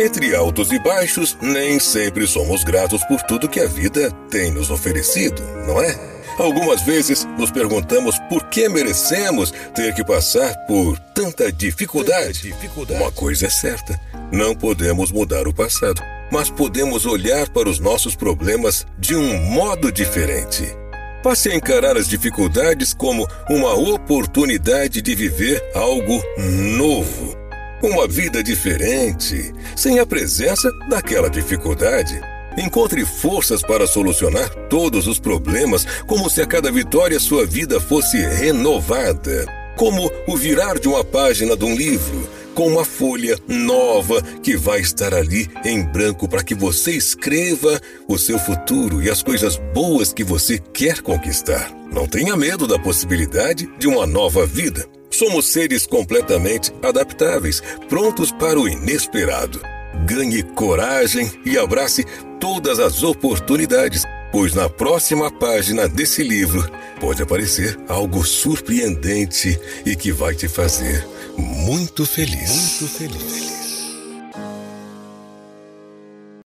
Entre altos e baixos, nem sempre somos gratos por tudo que a vida tem nos oferecido, não é? Algumas vezes nos perguntamos por que merecemos ter que passar por tanta dificuldade. Uma coisa é certa: não podemos mudar o passado, mas podemos olhar para os nossos problemas de um modo diferente. Passe a encarar as dificuldades como uma oportunidade de viver algo novo. Uma vida diferente, sem a presença daquela dificuldade. Encontre forças para solucionar todos os problemas, como se a cada vitória sua vida fosse renovada. Como o virar de uma página de um livro, com uma folha nova que vai estar ali em branco para que você escreva o seu futuro e as coisas boas que você quer conquistar. Não tenha medo da possibilidade de uma nova vida. Somos seres completamente adaptáveis, prontos para o inesperado. Ganhe coragem e abrace todas as oportunidades, pois na próxima página desse livro pode aparecer algo surpreendente e que vai te fazer muito feliz. Muito feliz.